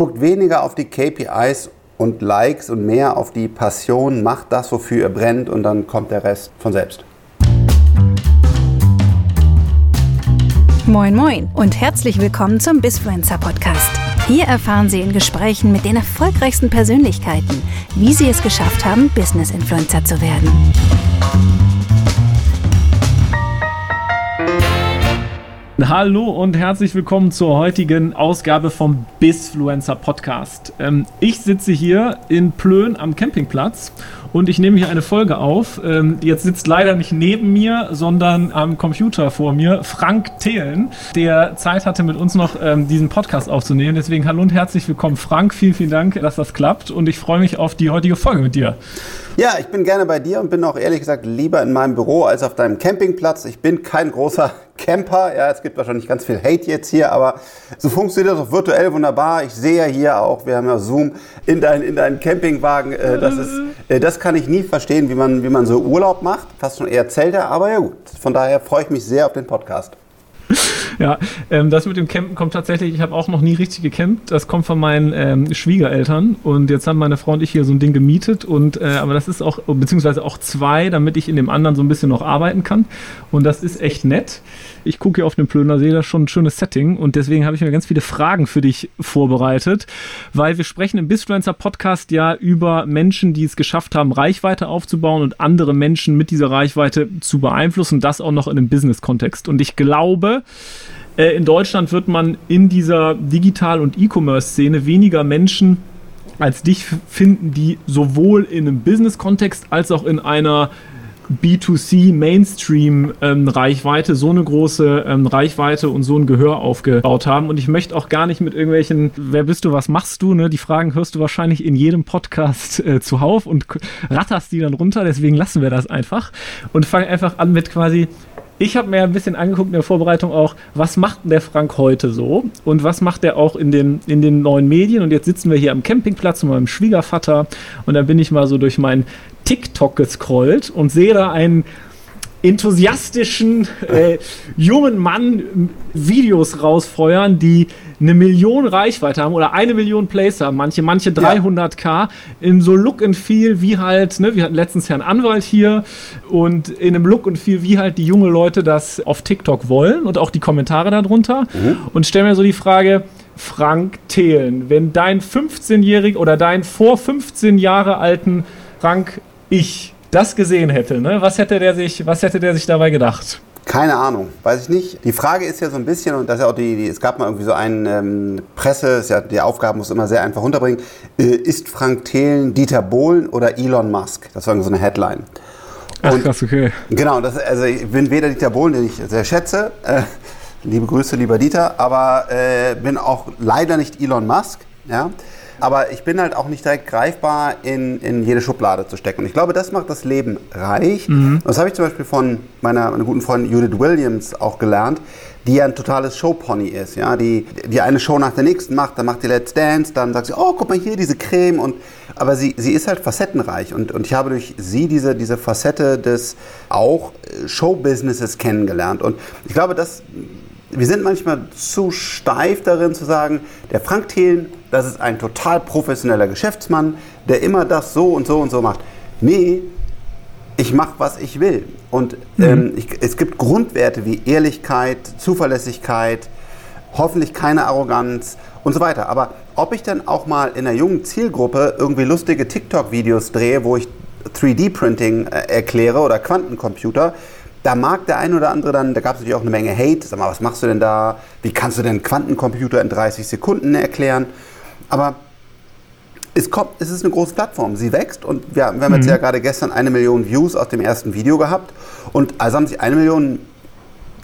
Guckt weniger auf die KPIs und Likes und mehr auf die Passion, macht das, wofür ihr brennt und dann kommt der Rest von selbst. Moin Moin und herzlich willkommen zum Bisfluencer Podcast. Hier erfahren Sie in Gesprächen mit den erfolgreichsten Persönlichkeiten, wie sie es geschafft haben, Business Influencer zu werden. Hallo und herzlich willkommen zur heutigen Ausgabe vom Bisfluencer Podcast. Ähm, ich sitze hier in Plön am Campingplatz und ich nehme hier eine Folge auf. Ähm, jetzt sitzt leider nicht neben mir, sondern am Computer vor mir Frank Thelen, der Zeit hatte, mit uns noch ähm, diesen Podcast aufzunehmen. Deswegen hallo und herzlich willkommen, Frank. Vielen, vielen Dank, dass das klappt und ich freue mich auf die heutige Folge mit dir. Ja, ich bin gerne bei dir und bin auch ehrlich gesagt lieber in meinem Büro als auf deinem Campingplatz. Ich bin kein großer Camper. Ja, es gibt wahrscheinlich ganz viel Hate jetzt hier, aber so funktioniert das auch virtuell wunderbar. Ich sehe ja hier auch, wir haben ja Zoom in deinen in deinen Campingwagen. Äh, das ist, äh, das kann ich nie verstehen, wie man wie man so Urlaub macht. Fast schon eher Zelte, aber ja gut. Von daher freue ich mich sehr auf den Podcast. Ja, ähm, das mit dem Campen kommt tatsächlich, ich habe auch noch nie richtig gecampt. Das kommt von meinen ähm, Schwiegereltern. Und jetzt haben meine Frau und ich hier so ein Ding gemietet. Und, äh, aber das ist auch, beziehungsweise auch zwei, damit ich in dem anderen so ein bisschen noch arbeiten kann. Und das ist echt nett. Ich gucke hier auf den Plöner das ist schon ein schönes Setting. Und deswegen habe ich mir ganz viele Fragen für dich vorbereitet. Weil wir sprechen im Bisfluencer Podcast ja über Menschen, die es geschafft haben, Reichweite aufzubauen und andere Menschen mit dieser Reichweite zu beeinflussen. Das auch noch in einem Business-Kontext. Und ich glaube, äh, in Deutschland wird man in dieser Digital- und E-Commerce-Szene weniger Menschen als dich finden, die sowohl in einem Business-Kontext als auch in einer B2C Mainstream ähm, Reichweite, so eine große ähm, Reichweite und so ein Gehör aufgebaut haben. Und ich möchte auch gar nicht mit irgendwelchen, wer bist du, was machst du, ne? Die Fragen hörst du wahrscheinlich in jedem Podcast äh, zuhauf und ratterst die dann runter. Deswegen lassen wir das einfach und fangen einfach an mit quasi, ich habe mir ein bisschen angeguckt in der Vorbereitung auch, was macht denn der Frank heute so und was macht er auch in den, in den neuen Medien. Und jetzt sitzen wir hier am Campingplatz mit meinem Schwiegervater und da bin ich mal so durch mein TikTok gescrollt und sehe da einen enthusiastischen äh, jungen Mann Videos rausfeuern, die eine Million Reichweite haben oder eine Million Plays haben, manche, manche 300k ja. in so Look and Feel wie halt, ne, wir hatten letztens Herrn Anwalt hier und in einem Look and Feel wie halt die junge Leute das auf TikTok wollen und auch die Kommentare darunter mhm. und stellen mir so die Frage, Frank Thelen, wenn dein 15-jährig oder dein vor 15 Jahre alten Frank ich das gesehen hätte, ne? was hätte der sich, was hätte der sich dabei gedacht? Keine Ahnung, weiß ich nicht. Die Frage ist ja so ein bisschen, und das ist ja auch die, die es gab mal irgendwie so einen ähm, Presse, ist ja, die Aufgaben muss immer sehr einfach runterbringen. Äh, ist Frank Thelen Dieter Bohlen oder Elon Musk? Das war so eine Headline. Und, Ach krass, okay. Genau, das, also ich bin weder Dieter Bohlen, den ich sehr schätze, äh, liebe Grüße, lieber Dieter, aber äh, bin auch leider nicht Elon Musk. Ja? Aber ich bin halt auch nicht direkt greifbar in, in jede Schublade zu stecken. Und ich glaube, das macht das Leben reich. Mhm. Das habe ich zum Beispiel von meiner, meiner guten Freundin Judith Williams auch gelernt, die ja ein totales Showpony ist, ja, die, die eine Show nach der nächsten macht, dann macht die Let's Dance, dann sagt sie, oh, guck mal hier, diese Creme und, aber sie, sie ist halt facettenreich und, und ich habe durch sie diese, diese Facette des auch Showbusinesses kennengelernt und ich glaube, dass wir sind manchmal zu steif darin zu sagen, der Frank Thelen, das ist ein total professioneller Geschäftsmann, der immer das so und so und so macht. Nee, ich mache, was ich will. Und mhm. ähm, ich, es gibt Grundwerte wie Ehrlichkeit, Zuverlässigkeit, hoffentlich keine Arroganz und so weiter. Aber ob ich dann auch mal in einer jungen Zielgruppe irgendwie lustige TikTok-Videos drehe, wo ich 3D-Printing äh, erkläre oder Quantencomputer, da mag der ein oder andere dann, da gab es natürlich auch eine Menge Hate. Sag mal, was machst du denn da? Wie kannst du denn Quantencomputer in 30 Sekunden erklären? Aber es, kommt, es ist eine große Plattform. Sie wächst und wir, wir haben mhm. jetzt ja gerade gestern eine Million Views aus dem ersten Video gehabt. Und also haben sich eine Million,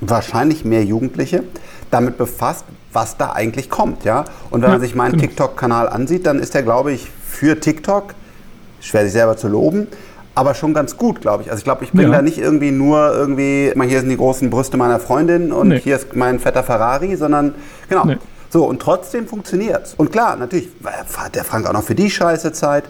wahrscheinlich mehr Jugendliche, damit befasst, was da eigentlich kommt. Ja? Und wenn ja, man sich meinen genau. TikTok-Kanal ansieht, dann ist der, glaube ich, für TikTok, schwer sich selber zu loben, aber schon ganz gut, glaube ich. Also ich glaube, ich bin ja. da nicht irgendwie nur irgendwie, mal hier sind die großen Brüste meiner Freundin und nee. hier ist mein fetter Ferrari, sondern genau. Nee. So, und trotzdem funktioniert Und klar, natürlich hat der Frank auch noch für die scheiße Zeit.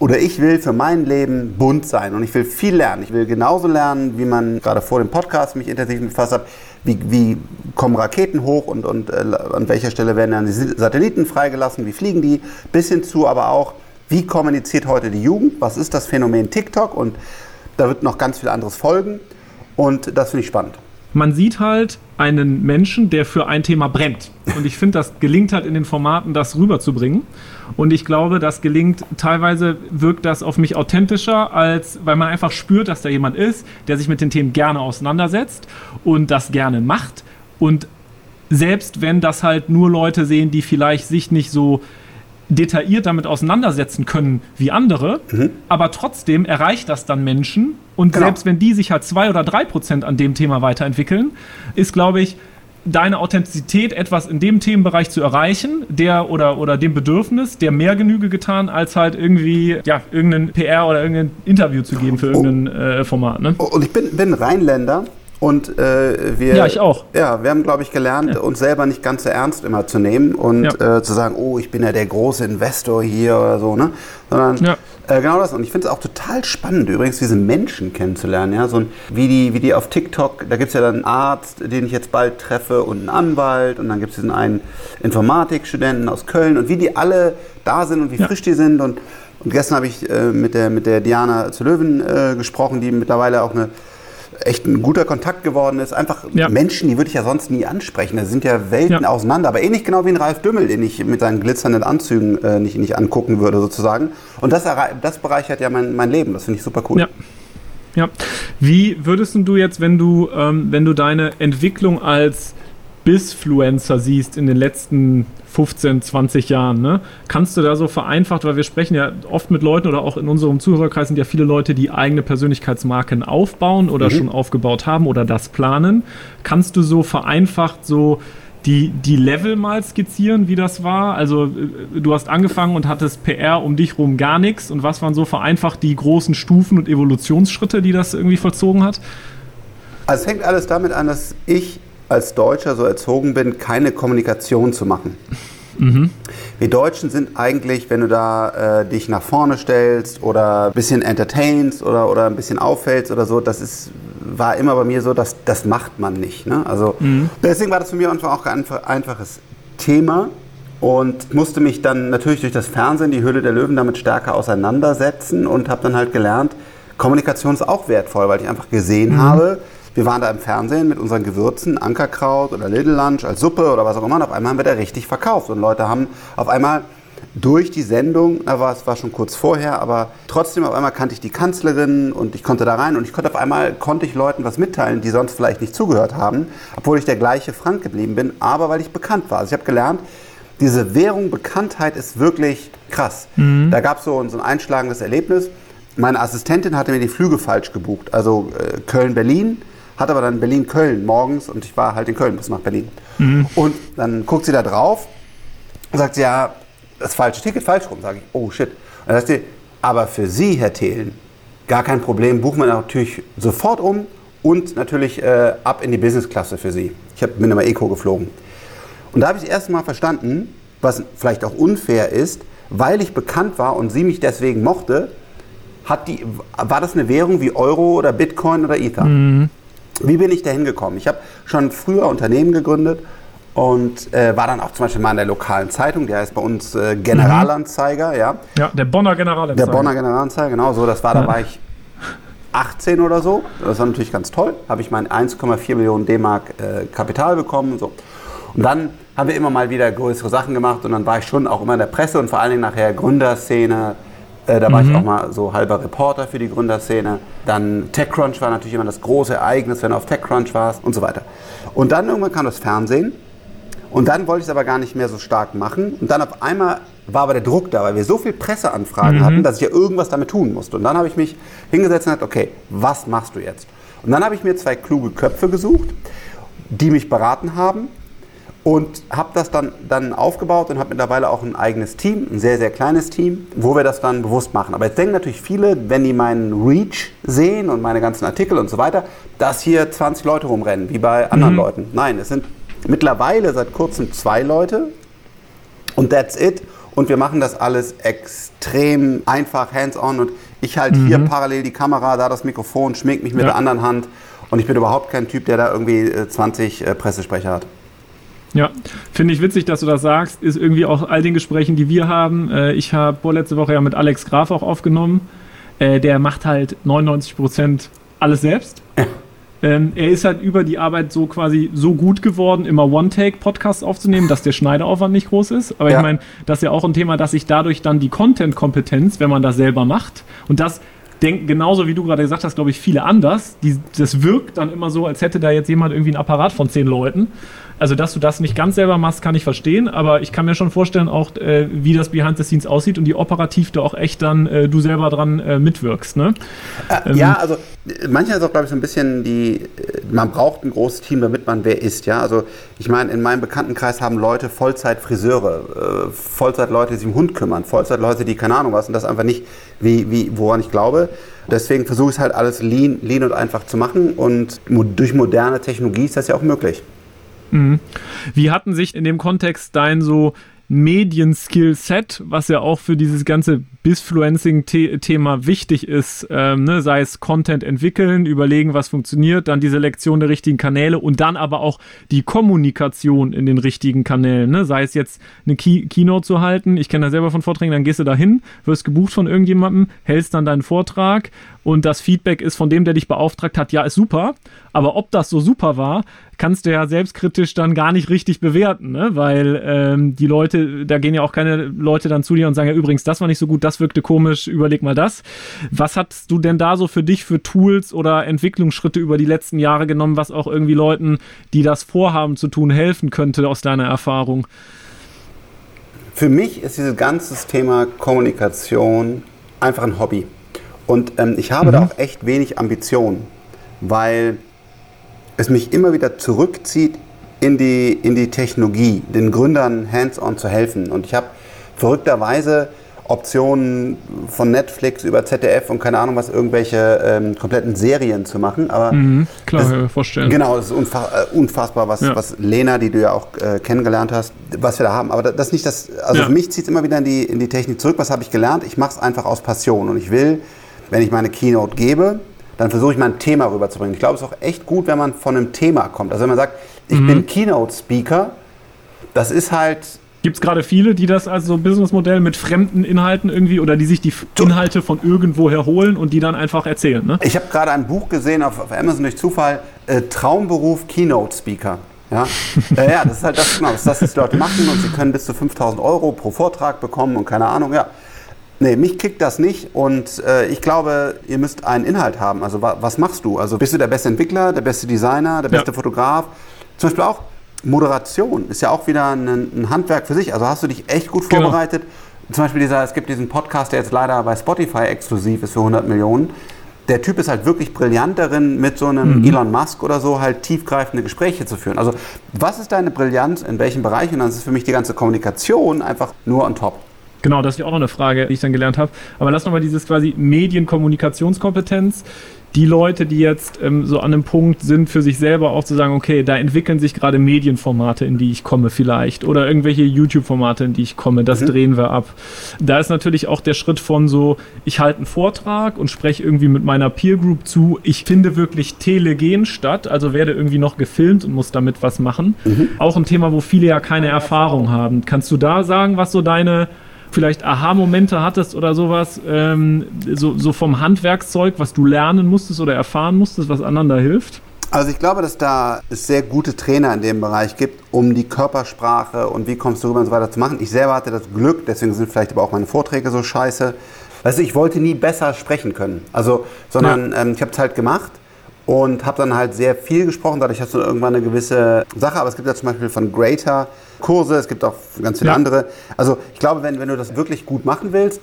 Oder ich will für mein Leben bunt sein und ich will viel lernen. Ich will genauso lernen, wie man gerade vor dem Podcast mich intensiv befasst hat, wie, wie kommen Raketen hoch und, und äh, an welcher Stelle werden dann die Satelliten freigelassen, wie fliegen die, bis hin zu aber auch, wie kommuniziert heute die Jugend, was ist das Phänomen TikTok und da wird noch ganz viel anderes folgen und das finde ich spannend man sieht halt einen Menschen, der für ein Thema brennt. Und ich finde, das gelingt halt in den Formaten, das rüberzubringen. Und ich glaube, das gelingt, teilweise wirkt das auf mich authentischer, als weil man einfach spürt, dass da jemand ist, der sich mit den Themen gerne auseinandersetzt und das gerne macht. Und selbst wenn das halt nur Leute sehen, die vielleicht sich nicht so detailliert damit auseinandersetzen können wie andere, mhm. aber trotzdem erreicht das dann Menschen und genau. selbst wenn die sich halt zwei oder drei Prozent an dem Thema weiterentwickeln, ist, glaube ich, deine Authentizität, etwas in dem Themenbereich zu erreichen, der oder, oder dem Bedürfnis, der mehr Genüge getan, als halt irgendwie, ja, irgendein PR oder irgendein Interview zu geben für oh. irgendein äh, Format. Ne? Und ich bin, bin Rheinländer und äh, wir, ja, ich auch. Ja, wir haben, glaube ich, gelernt, ja. uns selber nicht ganz so ernst immer zu nehmen und ja. äh, zu sagen, oh, ich bin ja der große Investor hier oder so, ne? Sondern ja. äh, genau das. Und ich finde es auch total spannend, übrigens diese Menschen kennenzulernen, ja, so ein, wie die, wie die auf TikTok. Da gibt es ja dann einen Arzt, den ich jetzt bald treffe und einen Anwalt und dann gibt es diesen einen Informatikstudenten aus Köln und wie die alle da sind und wie frisch die sind und und gestern habe ich äh, mit, der, mit der Diana zu Löwen äh, gesprochen, die mittlerweile auch eine echt ein guter Kontakt geworden ist. Einfach ja. Menschen, die würde ich ja sonst nie ansprechen. Da sind ja Welten ja. auseinander. Aber ähnlich genau wie ein Ralf Dümmel, den ich mit seinen glitzernden Anzügen äh, nicht, nicht angucken würde, sozusagen. Und das, das bereichert ja mein, mein Leben. Das finde ich super cool. Ja. Ja. Wie würdest du jetzt, wenn du, ähm, wenn du deine Entwicklung als Bisfluencer siehst in den letzten 15, 20 Jahren. Ne? Kannst du da so vereinfacht, weil wir sprechen ja oft mit Leuten oder auch in unserem Zuhörerkreis sind ja viele Leute, die eigene Persönlichkeitsmarken aufbauen oder mhm. schon aufgebaut haben oder das planen. Kannst du so vereinfacht so die, die Level mal skizzieren, wie das war? Also äh, du hast angefangen und hattest PR um dich rum gar nichts. Und was waren so vereinfacht die großen Stufen und Evolutionsschritte, die das irgendwie vollzogen hat? Also es hängt alles damit an, dass ich als Deutscher so erzogen bin, keine Kommunikation zu machen. Mhm. Wir Deutschen sind eigentlich, wenn du da äh, dich nach vorne stellst oder ein bisschen entertainst oder, oder ein bisschen auffällst oder so, das ist, war immer bei mir so, dass das macht man nicht. Ne? Also, mhm. Deswegen war das für mich einfach auch ein einfaches Thema und musste mich dann natürlich durch das Fernsehen, die Höhle der Löwen, damit stärker auseinandersetzen und habe dann halt gelernt, Kommunikation ist auch wertvoll, weil ich einfach gesehen mhm. habe, wir waren da im Fernsehen mit unseren Gewürzen, Ankerkraut oder Little Lunch als Suppe oder was auch immer. Und auf einmal haben wir da richtig verkauft. Und Leute haben auf einmal durch die Sendung, na, war, es war schon kurz vorher, aber trotzdem auf einmal kannte ich die Kanzlerin und ich konnte da rein und ich konnte auf einmal konnte ich Leuten was mitteilen, die sonst vielleicht nicht zugehört haben, obwohl ich der gleiche Frank geblieben bin, aber weil ich bekannt war. Also ich habe gelernt, diese Währung Bekanntheit ist wirklich krass. Mhm. Da gab so, so ein einschlagendes Erlebnis. Meine Assistentin hatte mir die Flüge falsch gebucht, also äh, Köln-Berlin hat aber dann Berlin-Köln morgens und ich war halt in Köln bis nach Berlin. Mhm. Und dann guckt sie da drauf und sagt sie, ja, das falsche Ticket falsch rum. Sage ich, oh shit. Und dann sagt sie, aber für Sie, Herr Thelen, gar kein Problem, buchen wir natürlich sofort um und natürlich äh, ab in die Business-Klasse für Sie. Ich hab, bin immer Eco geflogen. Und da habe ich das erste Mal verstanden, was vielleicht auch unfair ist, weil ich bekannt war und sie mich deswegen mochte, hat die, war das eine Währung wie Euro oder Bitcoin oder Ether. Mhm. Wie bin ich da hingekommen? Ich habe schon früher Unternehmen gegründet und äh, war dann auch zum Beispiel mal in der lokalen Zeitung, die heißt bei uns äh, Generalanzeiger, ja. Ja, der Bonner Generalanzeiger. Der Bonner Generalanzeiger, genau so. Das war, ja. da war ich 18 oder so. Das war natürlich ganz toll. Habe ich mein 1,4 Millionen D-Mark äh, Kapital bekommen und so. Und dann haben wir immer mal wieder größere Sachen gemacht und dann war ich schon auch immer in der Presse und vor allen Dingen nachher Gründerszene, äh, da war mhm. ich auch mal so halber Reporter für die Gründerszene. Dann TechCrunch war natürlich immer das große Ereignis, wenn du auf TechCrunch warst und so weiter. Und dann irgendwann kam das Fernsehen. Und dann wollte ich es aber gar nicht mehr so stark machen. Und dann auf einmal war aber der Druck da, weil wir so viel Presseanfragen mhm. hatten, dass ich ja irgendwas damit tun musste. Und dann habe ich mich hingesetzt und gesagt, okay, was machst du jetzt? Und dann habe ich mir zwei kluge Köpfe gesucht, die mich beraten haben und habe das dann, dann aufgebaut und habe mittlerweile auch ein eigenes Team, ein sehr, sehr kleines Team, wo wir das dann bewusst machen. Aber jetzt denken natürlich viele, wenn die meinen Reach sehen und meine ganzen Artikel und so weiter, dass hier 20 Leute rumrennen, wie bei anderen mhm. Leuten. Nein, es sind Mittlerweile seit kurzem zwei Leute und that's it. Und wir machen das alles extrem einfach, hands-on. Und ich halte mhm. hier parallel die Kamera, da das Mikrofon, schmink mich mit ja. der anderen Hand. Und ich bin überhaupt kein Typ, der da irgendwie 20 äh, äh, Pressesprecher hat. Ja, finde ich witzig, dass du das sagst. Ist irgendwie auch all den Gesprächen, die wir haben. Äh, ich habe vorletzte Woche ja mit Alex Graf auch aufgenommen. Der macht halt 99 Prozent alles selbst. Ähm, er ist halt über die Arbeit so quasi so gut geworden, immer One-Take-Podcasts aufzunehmen, dass der Schneideraufwand nicht groß ist. Aber ja. ich meine, das ist ja auch ein Thema, dass sich dadurch dann die Content-Kompetenz, wenn man das selber macht, und das denken genauso wie du gerade gesagt hast, glaube ich, viele anders. Die, das wirkt dann immer so, als hätte da jetzt jemand irgendwie ein Apparat von zehn Leuten. Also, dass du das nicht ganz selber machst, kann ich verstehen, aber ich kann mir schon vorstellen, auch äh, wie das Behind the Scenes aussieht und wie operativ da auch echt dann äh, du selber dran äh, mitwirkst. Ne? Äh, ähm, ja, also manchmal ist auch, glaube ich, so ein bisschen die, äh, man braucht ein großes Team, damit man wer ist. Ja, also ich meine, in meinem Bekanntenkreis haben Leute Vollzeit-Friseure, äh, Vollzeit-Leute, die sich um Hund kümmern, Vollzeit-Leute, die keine Ahnung was und das einfach nicht, wie, wie, woran ich glaube. Deswegen versuche ich es halt alles lean, lean und einfach zu machen und durch moderne Technologie ist das ja auch möglich. Mhm. Wie hatten sich in dem Kontext dein so Medien-Skill-Set, was ja auch für dieses ganze Bisfluencing-Thema wichtig ist, ähm, ne? sei es Content entwickeln, überlegen, was funktioniert, dann die Selektion der richtigen Kanäle und dann aber auch die Kommunikation in den richtigen Kanälen, ne? sei es jetzt eine Key Keynote zu halten, ich kenne das selber von Vorträgen, dann gehst du da hin, wirst gebucht von irgendjemandem, hältst dann deinen Vortrag und das Feedback ist von dem, der dich beauftragt hat, ja, ist super, aber ob das so super war, kannst du ja selbstkritisch dann gar nicht richtig bewerten, ne? weil ähm, die Leute, da gehen ja auch keine Leute dann zu dir und sagen, ja übrigens, das war nicht so gut, das wirkte komisch, überleg mal das. Was hast du denn da so für dich für Tools oder Entwicklungsschritte über die letzten Jahre genommen, was auch irgendwie Leuten, die das vorhaben zu tun, helfen könnte aus deiner Erfahrung? Für mich ist dieses ganze Thema Kommunikation einfach ein Hobby. Und ähm, ich habe mhm. da auch echt wenig Ambitionen, weil es mich immer wieder zurückzieht in die, in die Technologie, den Gründern hands-on zu helfen. Und ich habe verrückterweise Optionen von Netflix über ZDF und keine Ahnung was, irgendwelche ähm, kompletten Serien zu machen. Aber mhm, klar, das, vorstellen. Genau, es ist unfa äh, unfassbar, was, ja. was Lena, die du ja auch äh, kennengelernt hast, was wir da haben. Aber das ist nicht das, also ja. für mich zieht es immer wieder in die, in die Technik zurück. Was habe ich gelernt? Ich mache es einfach aus Passion und ich will, wenn ich meine Keynote gebe, dann versuche ich mal ein Thema rüberzubringen. Ich glaube, es ist auch echt gut, wenn man von einem Thema kommt. Also wenn man sagt, ich mhm. bin Keynote-Speaker, das ist halt... Gibt es gerade viele, die das als so Businessmodell mit fremden Inhalten irgendwie oder die sich die Inhalte von irgendwoher holen und die dann einfach erzählen? Ne? Ich habe gerade ein Buch gesehen auf, auf Amazon durch Zufall, äh, Traumberuf Keynote-Speaker. Ja? äh, ja, das ist halt das, genau, das, ist das, was die Leute machen und sie können bis zu 5000 Euro pro Vortrag bekommen und keine Ahnung, ja. Nee, mich kickt das nicht und äh, ich glaube, ihr müsst einen Inhalt haben. Also wa was machst du? Also bist du der beste Entwickler, der beste Designer, der beste ja. Fotograf? Zum Beispiel auch Moderation ist ja auch wieder ein, ein, Handwerk für sich. Also hast du dich echt gut genau. vorbereitet. Zum Beispiel dieser, es gibt diesen Podcast, der jetzt leider bei Spotify exklusiv ist für 100 Millionen. Der Typ ist halt wirklich brillant darin, mit so einem mhm. Elon Musk oder so halt tiefgreifende Gespräche zu führen. Also was ist deine Brillanz, in welchem Bereich? Und dann ist für mich die ganze Kommunikation einfach nur on top. Genau, das ist ja auch noch eine Frage, die ich dann gelernt habe. Aber lass nochmal dieses quasi Medienkommunikationskompetenz. Die Leute, die jetzt ähm, so an einem Punkt sind, für sich selber auch zu sagen, okay, da entwickeln sich gerade Medienformate, in die ich komme vielleicht. Oder irgendwelche YouTube-Formate, in die ich komme. Das mhm. drehen wir ab. Da ist natürlich auch der Schritt von so, ich halte einen Vortrag und spreche irgendwie mit meiner Peer Group zu. Ich finde wirklich Telegen statt, also werde irgendwie noch gefilmt und muss damit was machen. Mhm. Auch ein Thema, wo viele ja keine Erfahrung haben. Kannst du da sagen, was so deine vielleicht Aha-Momente hattest oder sowas, ähm, so, so vom Handwerkszeug, was du lernen musstest oder erfahren musstest, was anderen da hilft? Also ich glaube, dass da es sehr gute Trainer in dem Bereich gibt, um die Körpersprache und wie kommst du rüber und so weiter zu machen. Ich selber hatte das Glück, deswegen sind vielleicht aber auch meine Vorträge so scheiße. Weißt du, ich wollte nie besser sprechen können. Also, sondern ja. ähm, ich habe es halt gemacht und habe dann halt sehr viel gesprochen. Dadurch hast du irgendwann eine gewisse Sache. Aber es gibt ja zum Beispiel von Greater Kurse, es gibt auch ganz viele ja. andere. Also ich glaube, wenn, wenn du das wirklich gut machen willst,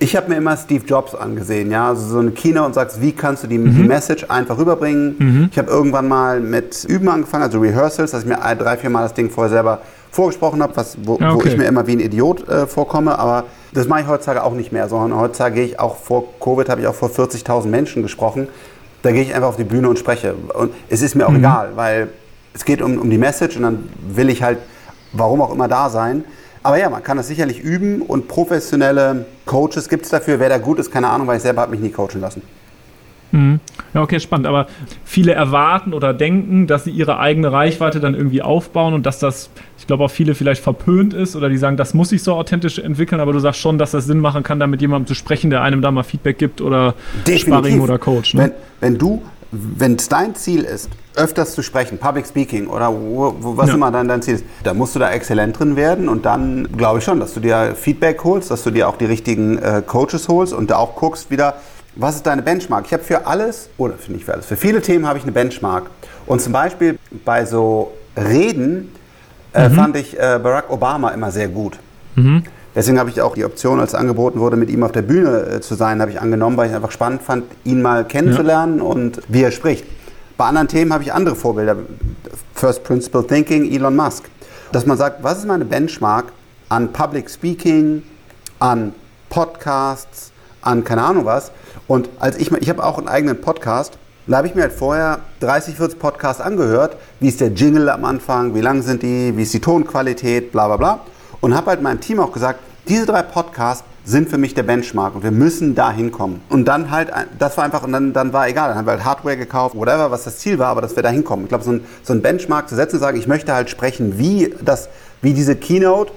ich habe mir immer Steve Jobs angesehen, ja, also so eine Kino und sagst, wie kannst du die, mhm. die Message einfach rüberbringen. Mhm. Ich habe irgendwann mal mit Üben angefangen, also Rehearsals, dass ich mir drei, vier Mal das Ding vorher selber vorgesprochen habe, wo, okay. wo ich mir immer wie ein Idiot äh, vorkomme, aber das mache ich heutzutage auch nicht mehr, sondern heutzutage gehe ich auch vor Covid, habe ich auch vor 40.000 Menschen gesprochen, da gehe ich einfach auf die Bühne und spreche und es ist mir auch mhm. egal, weil es geht um, um die Message und dann will ich halt, warum auch immer da sein. Aber ja, man kann das sicherlich üben und professionelle Coaches gibt es dafür. Wer da gut ist, keine Ahnung, weil ich selber habe mich nie coachen lassen. Mhm. Ja, okay, spannend. Aber viele erwarten oder denken, dass sie ihre eigene Reichweite dann irgendwie aufbauen und dass das, ich glaube, auch viele vielleicht verpönt ist oder die sagen, das muss sich so authentisch entwickeln. Aber du sagst schon, dass das Sinn machen kann, da mit jemandem zu sprechen, der einem da mal Feedback gibt oder Definitiv. Sparring oder Coach. Ne? Wenn, wenn du wenn es dein Ziel ist, öfters zu sprechen, Public Speaking oder wo, wo, was ja. immer dann dein Ziel ist, dann musst du da exzellent drin werden und dann glaube ich schon, dass du dir Feedback holst, dass du dir auch die richtigen äh, Coaches holst und da auch guckst wieder, was ist deine Benchmark? Ich habe für alles, oder für nicht für alles, für viele Themen habe ich eine Benchmark. Und zum Beispiel bei so Reden äh, mhm. fand ich äh, Barack Obama immer sehr gut. Mhm. Deswegen habe ich auch die Option, als angeboten wurde, mit ihm auf der Bühne äh, zu sein, habe ich angenommen, weil ich einfach spannend fand, ihn mal kennenzulernen ja. und wie er spricht. Bei anderen Themen habe ich andere Vorbilder. First Principle Thinking, Elon Musk. Dass man sagt, was ist meine Benchmark an Public Speaking, an Podcasts, an keine Ahnung was. Und als ich, ich habe auch einen eigenen Podcast, da habe ich mir halt vorher 30, 40 Podcasts angehört. Wie ist der Jingle am Anfang? Wie lang sind die? Wie ist die Tonqualität? Bla bla bla und habe halt meinem Team auch gesagt, diese drei Podcasts sind für mich der Benchmark und wir müssen da hinkommen. Und dann halt, das war einfach, und dann, dann war egal, dann haben wir halt Hardware gekauft, whatever, was das Ziel war, aber dass wir da hinkommen. Ich glaube, so ein, so ein Benchmark zu setzen und sagen, ich möchte halt sprechen, wie, das, wie diese Keynote,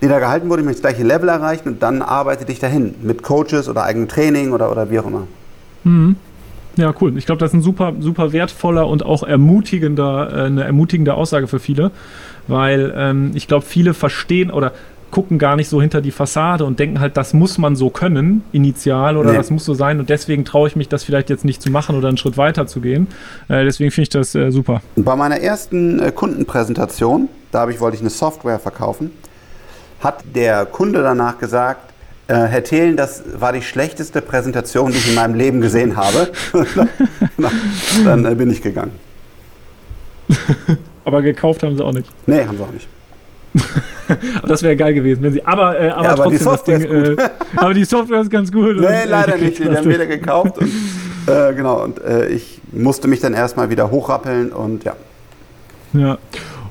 die da gehalten wurde, ich möchte das gleiche Level erreichen und dann arbeite dich dahin mit Coaches oder eigenem Training oder, oder wie auch immer. Mhm. Ja, cool. Ich glaube, das ist ein super, super wertvoller und auch ermutigender, äh, eine ermutigende Aussage für viele, weil ähm, ich glaube, viele verstehen oder gucken gar nicht so hinter die Fassade und denken halt, das muss man so können, initial, oder nee. das muss so sein und deswegen traue ich mich, das vielleicht jetzt nicht zu machen oder einen Schritt weiter zu gehen. Äh, deswegen finde ich das äh, super. Bei meiner ersten äh, Kundenpräsentation, da ich, wollte ich eine Software verkaufen, hat der Kunde danach gesagt, äh, Herr Thelen, das war die schlechteste Präsentation, die ich in meinem Leben gesehen habe. dann äh, bin ich gegangen. aber gekauft haben sie auch nicht. Nee, haben sie auch nicht. das wäre geil gewesen, wenn sie. Aber, äh, aber, ja, aber trotzdem, die Software Ding, ist gut. Äh, aber die Software ist ganz gut. Nee, leider nicht. Die haben weder gekauft. Und, äh, genau, und äh, ich musste mich dann erstmal wieder hochrappeln und ja. Ja.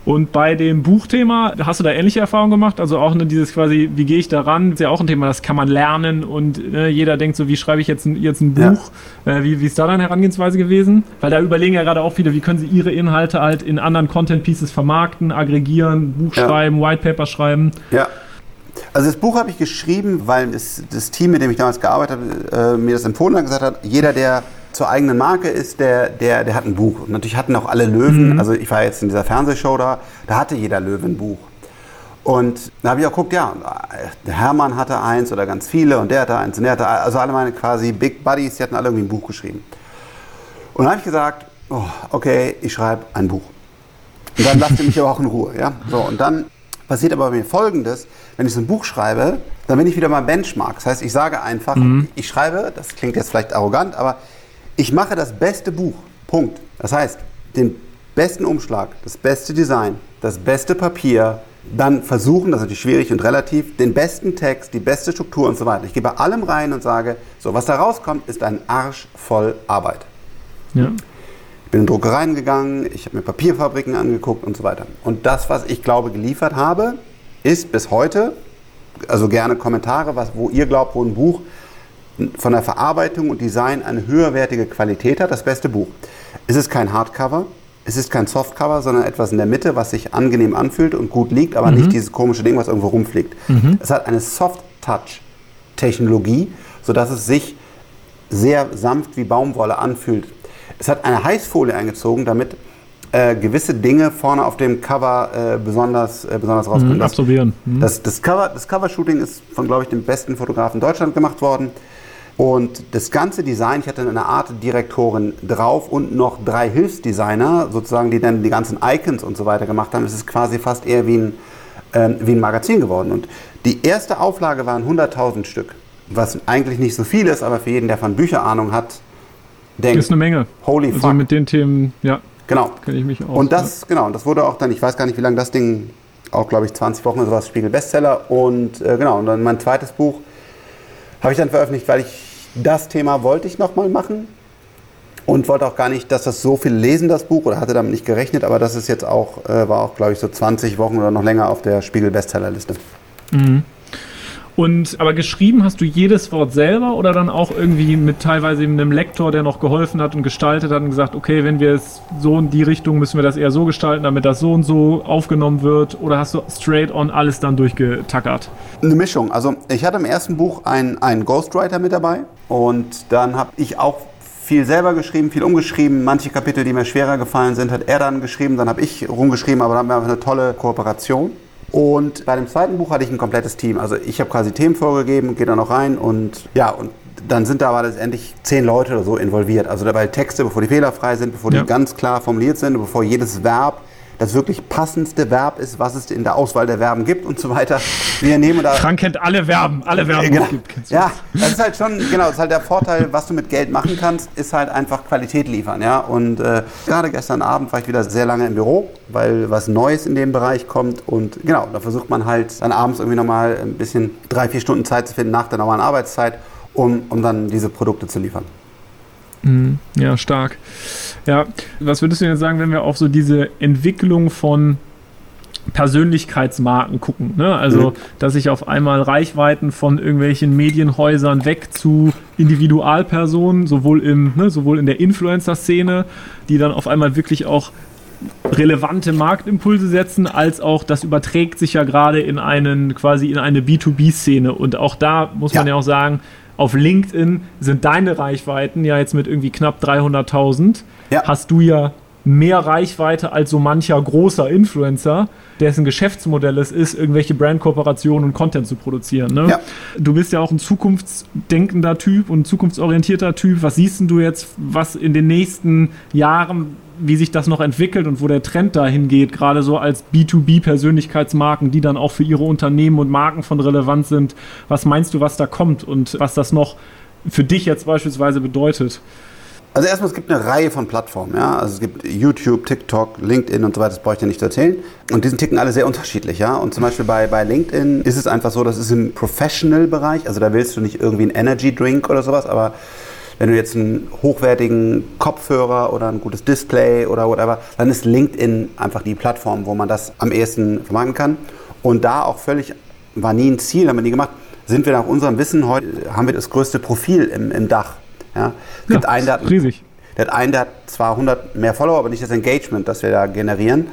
Und bei dem Buchthema, hast du da ähnliche Erfahrungen gemacht? Also auch ne, dieses quasi, wie gehe ich daran? Ist ja auch ein Thema, das kann man lernen und ne, jeder denkt so, wie schreibe ich jetzt ein, jetzt ein Buch? Ja. Äh, wie, wie ist da deine Herangehensweise gewesen? Weil da überlegen ja gerade auch viele, wie können sie ihre Inhalte halt in anderen Content Pieces vermarkten, aggregieren, Buch ja. schreiben, White Paper schreiben. Ja. Also das Buch habe ich geschrieben, weil das, das, Team, mit dem ich damals gearbeitet habe, äh, mir das empfohlen hat, gesagt hat, jeder, der zur eigenen Marke ist, der, der, der hat ein Buch. Und natürlich hatten auch alle Löwen, mhm. also ich war jetzt in dieser Fernsehshow da, da hatte jeder Löwe ein Buch. Und da habe ich auch geguckt, ja, der Hermann hatte eins oder ganz viele und der hatte eins und der hatte, also alle meine quasi Big Buddies, die hatten alle irgendwie ein Buch geschrieben. Und dann habe ich gesagt, oh, okay, ich schreibe ein Buch. Und dann lasst ihr mich aber auch in Ruhe, ja. So, und dann passiert aber bei mir Folgendes, wenn ich so ein Buch schreibe, dann bin ich wieder beim Benchmark. Das heißt, ich sage einfach, mhm. ich schreibe, das klingt jetzt vielleicht arrogant, aber ich mache das beste Buch. Punkt. Das heißt, den besten Umschlag, das beste Design, das beste Papier, dann versuchen, das ist natürlich schwierig und relativ, den besten Text, die beste Struktur und so weiter. Ich gehe bei allem rein und sage, so, was da rauskommt, ist ein Arsch voll Arbeit. Ja. Ich bin in Druckereien gegangen, ich habe mir Papierfabriken angeguckt und so weiter. Und das, was ich glaube geliefert habe, ist bis heute, also gerne Kommentare, was, wo ihr glaubt, wo ein Buch von der Verarbeitung und Design eine höherwertige Qualität hat, das beste Buch. Es ist kein Hardcover, es ist kein Softcover, sondern etwas in der Mitte, was sich angenehm anfühlt und gut liegt, aber mhm. nicht dieses komische Ding, was irgendwo rumfliegt. Mhm. Es hat eine Soft-Touch-Technologie, sodass es sich sehr sanft wie Baumwolle anfühlt. Es hat eine Heißfolie eingezogen, damit äh, gewisse Dinge vorne auf dem Cover äh, besonders, äh, besonders rauskommen. Mhm, absorbieren. Mhm. Das, das, Cover, das Cover-Shooting ist von, glaube ich, dem besten Fotografen Deutschland gemacht worden. Und das ganze Design, ich hatte eine Art Direktorin drauf und noch drei Hilfsdesigner, sozusagen, die dann die ganzen Icons und so weiter gemacht haben. Es ist quasi fast eher wie ein, äh, wie ein Magazin geworden. Und die erste Auflage waren 100.000 Stück, was eigentlich nicht so viel ist, aber für jeden, der von Bücherahnung hat, denkt, ist eine Menge. Holy also fuck. mit den Themen, ja. Genau. Kenne ich mich auch. Und das, ja. genau, und das wurde auch dann, ich weiß gar nicht, wie lange das Ding, auch glaube ich 20 Wochen oder sowas, Spiegel Bestseller. Und äh, genau, und dann mein zweites Buch habe ich dann veröffentlicht, weil ich das Thema wollte ich nochmal machen. und wollte auch gar nicht, dass das so viel lesen, das Buch, oder hatte damit nicht gerechnet, aber das ist jetzt auch, äh, war auch, glaube ich, so 20 Wochen oder noch länger auf der Spiegel-Bestsellerliste. Mhm. Und aber geschrieben hast du jedes Wort selber oder dann auch irgendwie mit teilweise einem Lektor, der noch geholfen hat und gestaltet hat und gesagt, okay, wenn wir es so in die Richtung müssen wir das eher so gestalten, damit das so und so aufgenommen wird? Oder hast du straight on alles dann durchgetackert? Eine Mischung. Also ich hatte im ersten Buch einen, einen Ghostwriter mit dabei und dann habe ich auch viel selber geschrieben, viel umgeschrieben. Manche Kapitel, die mir schwerer gefallen sind, hat er dann geschrieben, dann habe ich rumgeschrieben, aber dann haben wir eine tolle Kooperation. Und bei dem zweiten Buch hatte ich ein komplettes Team. Also ich habe quasi Themen vorgegeben, gehe da noch rein und ja, und dann sind da aber letztendlich zehn Leute oder so involviert. Also dabei Texte, bevor die fehlerfrei sind, bevor ja. die ganz klar formuliert sind, bevor jedes Verb das wirklich passendste Verb ist, was es in der Auswahl der Verben gibt und so weiter. Wir nehmen da Frank kennt alle Verben, alle Verben, genau. gibt. Ja, das ist halt schon, genau, das ist halt der Vorteil, was du mit Geld machen kannst, ist halt einfach Qualität liefern, ja. Und äh, gerade gestern Abend war ich wieder sehr lange im Büro, weil was Neues in dem Bereich kommt und genau, da versucht man halt dann abends irgendwie nochmal ein bisschen drei, vier Stunden Zeit zu finden nach der normalen Arbeitszeit, um, um dann diese Produkte zu liefern. Mhm. Ja, stark. Ja, was würdest du denn sagen, wenn wir auf so diese Entwicklung von Persönlichkeitsmarken gucken. Ne? Also, mhm. dass ich auf einmal Reichweiten von irgendwelchen Medienhäusern weg zu Individualpersonen, sowohl, im, ne, sowohl in der Influencer-Szene, die dann auf einmal wirklich auch relevante Marktimpulse setzen, als auch das überträgt sich ja gerade in einen quasi in eine B2B-Szene. Und auch da muss man ja auch sagen, auf LinkedIn sind deine Reichweiten ja jetzt mit irgendwie knapp 300.000. Ja. Hast du ja mehr Reichweite als so mancher großer Influencer, dessen Geschäftsmodell es ist, irgendwelche Brandkooperationen und Content zu produzieren. Ne? Ja. Du bist ja auch ein zukunftsdenkender Typ und zukunftsorientierter Typ. Was siehst du jetzt, was in den nächsten Jahren wie sich das noch entwickelt und wo der Trend dahin geht, gerade so als B2B-Persönlichkeitsmarken, die dann auch für ihre Unternehmen und Marken von Relevanz sind. Was meinst du, was da kommt und was das noch für dich jetzt beispielsweise bedeutet? Also erstmal, es gibt eine Reihe von Plattformen. Ja? Also es gibt YouTube, TikTok, LinkedIn und so weiter, das brauche ich dir nicht zu erzählen. Und die ticken alle sehr unterschiedlich. Ja? Und zum Beispiel bei, bei LinkedIn ist es einfach so, das ist im Professional-Bereich. Also da willst du nicht irgendwie einen Energy-Drink oder sowas, aber wenn du jetzt einen hochwertigen Kopfhörer oder ein gutes Display oder whatever, dann ist LinkedIn einfach die Plattform, wo man das am ehesten vermarkten kann. Und da auch völlig, war nie ein Ziel, haben wir nie gemacht, sind wir nach unserem Wissen heute, haben wir das größte Profil im, im Dach. Ja, es gibt ja, einen, der hat, riesig. Der hat einen, der hat zwar 100 mehr Follower, aber nicht das Engagement, das wir da generieren.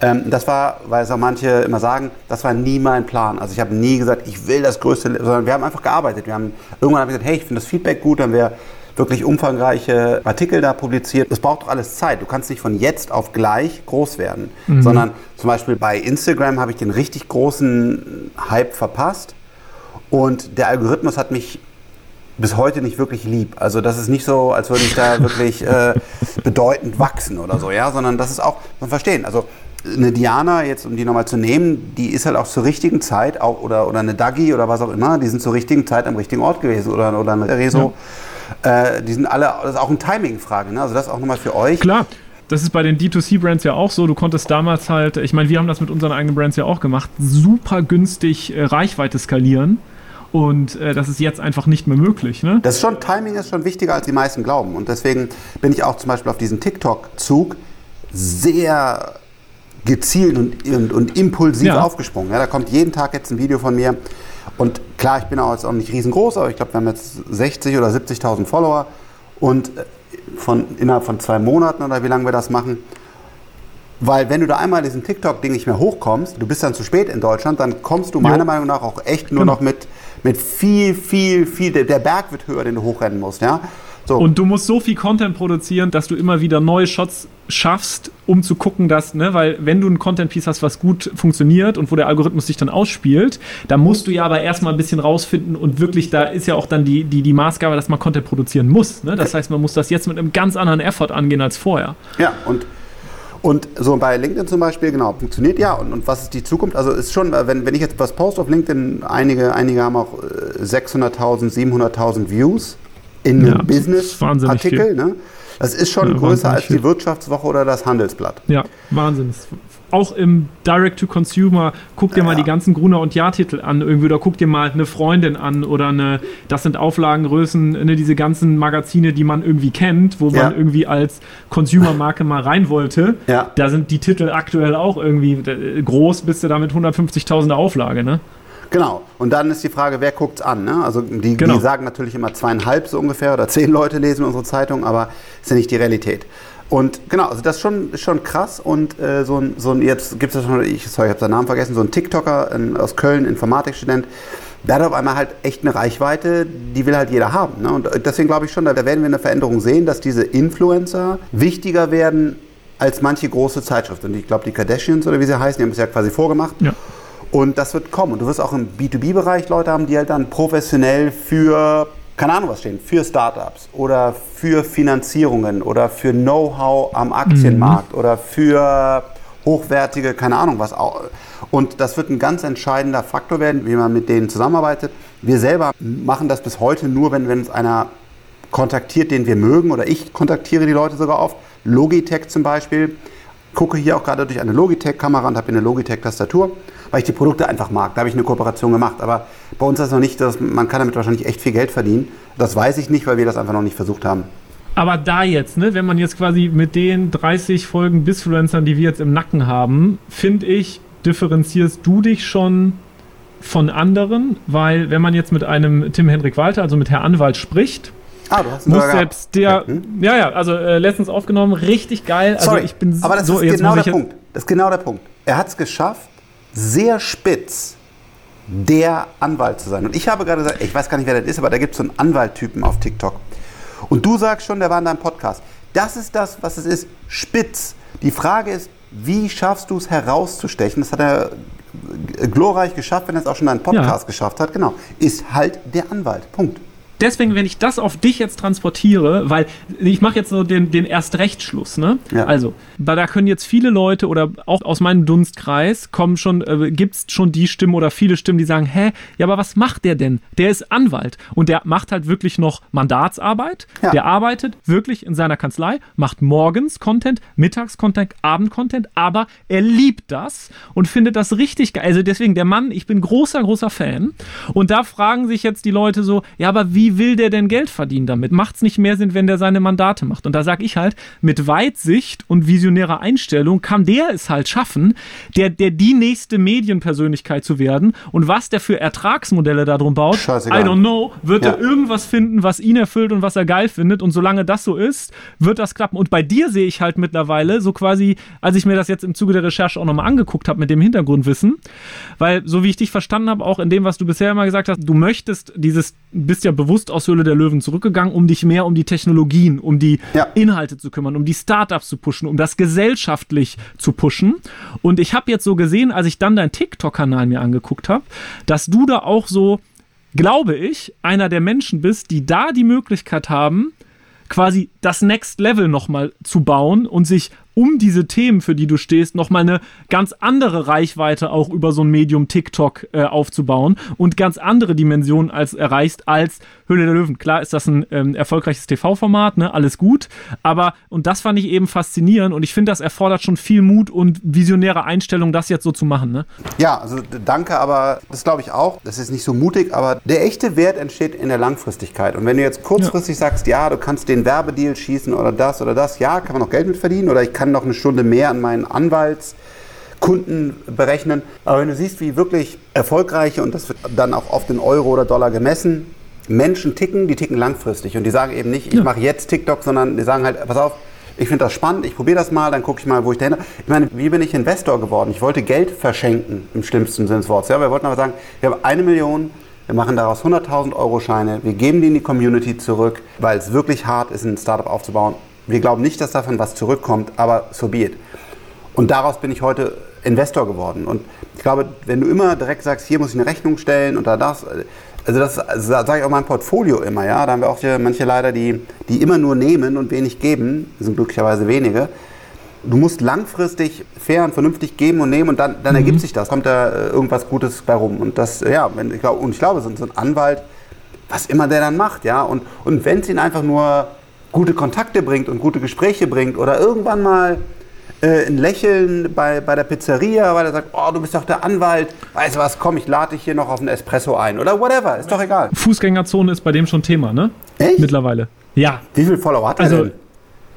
Ähm, das war, weil es auch manche immer sagen, das war nie mein Plan. Also ich habe nie gesagt, ich will das Größte, sondern wir haben einfach gearbeitet. Wir haben, irgendwann haben wir gesagt, hey, ich finde das Feedback gut, dann wäre wirklich umfangreiche Artikel da publiziert. Das braucht doch alles Zeit. Du kannst nicht von jetzt auf gleich groß werden, mhm. sondern zum Beispiel bei Instagram habe ich den richtig großen Hype verpasst und der Algorithmus hat mich bis heute nicht wirklich lieb. Also das ist nicht so, als würde ich da wirklich äh, bedeutend wachsen oder so, ja, sondern das ist auch, man verstehen. Also eine Diana, jetzt um die nochmal zu nehmen, die ist halt auch zur richtigen Zeit, auch, oder, oder eine Dagi oder was auch immer, die sind zur richtigen Zeit am richtigen Ort gewesen oder, oder eine Rezo. Ja. Äh, die sind alle, das ist auch eine Timing-Frage, ne? also das auch nochmal für euch. Klar. Das ist bei den D2C-Brands ja auch so. Du konntest damals halt, ich meine, wir haben das mit unseren eigenen Brands ja auch gemacht, super günstig äh, Reichweite skalieren. Und äh, das ist jetzt einfach nicht mehr möglich. Ne? Das ist schon, Timing ist schon wichtiger, als die meisten glauben. Und deswegen bin ich auch zum Beispiel auf diesen TikTok-Zug sehr gezielt und, und, und impulsiv ja. aufgesprungen. Ja, da kommt jeden Tag jetzt ein Video von mir. Und klar, ich bin auch jetzt auch nicht riesengroß, aber ich glaube, wir haben jetzt 60 oder 70.000 Follower. Und äh, von, innerhalb von zwei Monaten oder wie lange wir das machen. Weil wenn du da einmal diesen TikTok-Ding nicht mehr hochkommst, du bist dann zu spät in Deutschland, dann kommst du meiner jo. Meinung nach auch echt nur genau. noch mit, mit viel, viel, viel, der Berg wird höher, den du hochrennen musst. Ja? So. Und du musst so viel Content produzieren, dass du immer wieder neue Shots schaffst, um zu gucken, dass, ne, weil wenn du ein Content-Piece hast, was gut funktioniert und wo der Algorithmus sich dann ausspielt, dann musst du ja aber erstmal ein bisschen rausfinden und wirklich, da ist ja auch dann die, die, die Maßgabe, dass man Content produzieren muss. Ne? Das heißt, man muss das jetzt mit einem ganz anderen Effort angehen als vorher. Ja, und und so bei LinkedIn zum Beispiel, genau, funktioniert ja. Und, und was ist die Zukunft? Also ist schon, wenn, wenn ich jetzt was poste auf LinkedIn, einige, einige haben auch 600.000, äh, 700.000 Views in einem ja, Business-Artikel. Ne? Das ist schon Ja, größer als die viel. Wirtschaftswoche oder das Handelsblatt. Ja, Wahnsinn. Auch im Direct-to-Consumer, guck dir mal Ja. die ganzen Gruner- und Jahr-Titel an irgendwie oder guck dir mal eine Freundin an oder eine, das sind Auflagengrößen, ne, diese ganzen Magazine, die man irgendwie kennt, wo Ja. man irgendwie als Consumer-Marke mal rein wollte. Ja. Da sind die Titel aktuell auch irgendwie äh, groß, bist du da mit 150.000er Auflage, ne? Genau. Und dann ist die Frage, wer guckt's an? Ne? Also die, Genau. die sagen natürlich immer zweieinhalb so ungefähr oder zehn Leute lesen unsere Zeitung, aber ist ja nicht die Realität. Und genau, also das ist schon, schon krass. Und äh, so ein, so ein, jetzt gibt es schon, ich, sorry, ich habe seinen Namen vergessen, so ein TikToker ein, aus Köln, Informatikstudent, der hat auf einmal halt echt eine Reichweite, die will halt jeder haben. Ne? Und deswegen glaube ich schon, da werden wir eine Veränderung sehen, dass diese Influencer wichtiger werden als manche große Zeitschriften. Und ich glaube, die Kardashians oder wie sie heißen, die haben es ja quasi vorgemacht. Ja. Und das wird kommen. Und du wirst auch im B2B-Bereich Leute haben, die halt dann professionell für, keine Ahnung was stehen, für Startups oder für Finanzierungen oder für Know-how am Aktienmarkt oder für hochwertige, keine Ahnung was auch. Und das wird ein ganz entscheidender Faktor werden, wie man mit denen zusammenarbeitet. Wir selber machen das bis heute nur, wenn, wenn uns einer kontaktiert, den wir mögen, oder ich kontaktiere die Leute sogar oft. Logitech zum Beispiel. Gucke hier auch gerade durch eine Logitech-Kamera und habe eine Logitech-Tastatur, weil ich die Produkte einfach mag. Da habe ich eine Kooperation gemacht. Aber bei uns ist das noch nicht, dass man kann damit wahrscheinlich echt viel Geld verdienen. Das weiß ich nicht, weil wir das einfach noch nicht versucht haben. Aber da jetzt, ne, wenn man jetzt quasi mit den 30 Folgen Bisfluencern, die wir jetzt im Nacken haben, finde ich, differenzierst du dich schon von anderen, weil wenn man jetzt mit einem Tim Hendrik Walter, also mit Herr Anwalt spricht, Ah, du hast einen muss selbst der, Ja, hm? ja, ja, also äh, letztens aufgenommen, richtig geil. Also Sorry, ich bin aber das so, ist genau der Punkt. Das ist genau der Punkt. Er hat es geschafft, sehr spitz der Anwalt zu sein. Und ich habe gerade gesagt, ich weiß gar nicht, wer das ist, aber da gibt es so einen Anwalttypen auf TikTok. Und du sagst schon, der war in deinem Podcast. Das ist das, was es ist. Spitz. Die Frage ist, wie schaffst du es herauszustechen? Das hat er äh, glorreich geschafft, wenn er es auch schon in einem Podcast geschafft hat. Genau. Ist halt der Anwalt. Punkt. Deswegen, wenn ich das auf dich jetzt transportiere, weil ich mache jetzt so den, den Erstrechtsschluss, ne? Ja. Also, da, da können jetzt viele Leute oder auch aus meinem Dunstkreis kommen schon, äh, gibt es schon die Stimmen oder viele Stimmen, die sagen, hä, ja, aber was macht der denn? Der ist Anwalt und der macht halt wirklich noch Mandatsarbeit. Ja. Der arbeitet wirklich in seiner Kanzlei, macht morgens Content, mittags Content, Abend Content, aber er liebt das und findet das richtig geil. Also deswegen, der Mann, ich bin großer, großer Fan. Und da fragen sich jetzt die Leute so, ja, aber wie will der denn Geld verdienen damit? Macht es nicht mehr Sinn, wenn der seine Mandate macht? Und da sage ich halt, mit Weitsicht und visionärer Einstellung kann der es halt schaffen, der, der die nächste Medienpersönlichkeit zu werden. Und was der für Ertragsmodelle darum baut, Scheißegal. I don't know, wird Ja. er irgendwas finden, was ihn erfüllt und was er geil findet. Und solange das so ist, wird das klappen. Und bei dir sehe ich halt mittlerweile, so quasi, als ich mir das jetzt im Zuge der Recherche auch nochmal angeguckt habe mit dem Hintergrundwissen, weil so wie ich dich verstanden habe, auch in dem, was du bisher immer gesagt hast, du möchtest dieses, bist ja bewusst aus Höhle der Löwen zurückgegangen, um dich mehr um die Technologien, um die Ja. Inhalte zu kümmern, um die Startups zu pushen, um das gesellschaftlich zu pushen. Und ich habe jetzt so gesehen, als ich dann deinen TikTok-Kanal mir angeguckt habe, dass du da auch so, glaube ich, einer der Menschen bist, die da die Möglichkeit haben, quasi das Next Level nochmal zu bauen und sich um diese Themen, für die du stehst, nochmal eine ganz andere Reichweite auch über so ein Medium TikTok äh, aufzubauen und ganz andere Dimensionen als erreichst als Höhle der Löwen. Klar ist das ein ähm, erfolgreiches TV-Format, ne, alles gut, aber und das fand ich eben faszinierend und ich finde, das erfordert schon viel Mut und visionäre Einstellung, das jetzt so zu machen, ne? Ja, also danke, aber das glaube ich auch. Das ist nicht so mutig, aber der echte Wert entsteht in der Langfristigkeit. Und wenn du jetzt kurzfristig sagst, ja, du kannst den Werbedeal schießen oder das oder das, ja, kann man noch Geld mit verdienen oder ich kann noch eine Stunde mehr an meinen Anwaltskunden berechnen. Aber wenn du siehst, wie wirklich erfolgreiche, und das wird dann auch oft in Euro oder Dollar gemessen, Menschen ticken, die ticken langfristig. Und die sagen eben nicht, ich mache jetzt TikTok, sondern die sagen halt, pass auf, ich finde das spannend, ich probiere das mal, dann gucke ich mal, wo ich dahinter. Ich meine, wie bin ich Investor geworden? Ich wollte Geld verschenken, im schlimmsten Sinne des Wortes. Ja, wir wollten aber sagen, wir haben eine Million, wir machen daraus 100.000 Euro Scheine, wir geben die in die Community zurück, weil es wirklich hart ist, ein Startup aufzubauen. Wir glauben nicht, dass davon was zurückkommt, aber so be it. Und daraus bin ich heute Investor geworden. Und ich glaube, wenn du immer direkt sagst, hier muss ich eine Rechnung stellen und da das, also das also sage ich auch meinem Portfolio immer, ja. Da haben wir auch hier manche leider, die, die immer nur nehmen und wenig geben, das sind glücklicherweise wenige. Du musst langfristig fair und vernünftig geben und nehmen und dann, dann ergibt sich das, kommt da äh, irgendwas Gutes bei rum. Und das, ja, wenn, ich glaub, und ich glaube, so, so ein Anwalt, was immer der dann macht, ja, und, und wenn es ihn einfach nur gute Kontakte bringt und gute Gespräche bringt oder irgendwann mal äh, ein Lächeln bei, bei der Pizzeria, weil er sagt, oh, du bist doch der Anwalt, weißt du was, komm, ich lade dich hier noch auf einen Espresso ein oder whatever, ist doch egal. Fußgängerzone ist bei dem schon Thema, ne? Echt? Mittlerweile. Ja. Wie viele Follower hat er Also